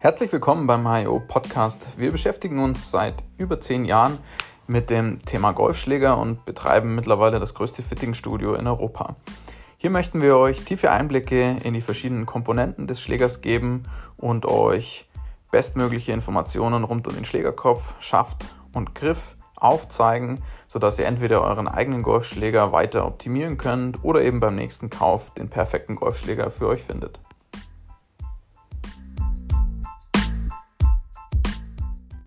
Herzlich willkommen beim HIO Podcast. Wir beschäftigen uns seit über zehn Jahren mit dem Thema Golfschläger und betreiben mittlerweile das größte Fittingstudio in Europa. Hier möchten wir euch tiefe Einblicke in die verschiedenen Komponenten des Schlägers geben und euch bestmögliche Informationen rund um den Schlägerkopf, Schaft und Griff aufzeigen, sodass ihr entweder euren eigenen Golfschläger weiter optimieren könnt oder eben beim nächsten Kauf den perfekten Golfschläger für euch findet.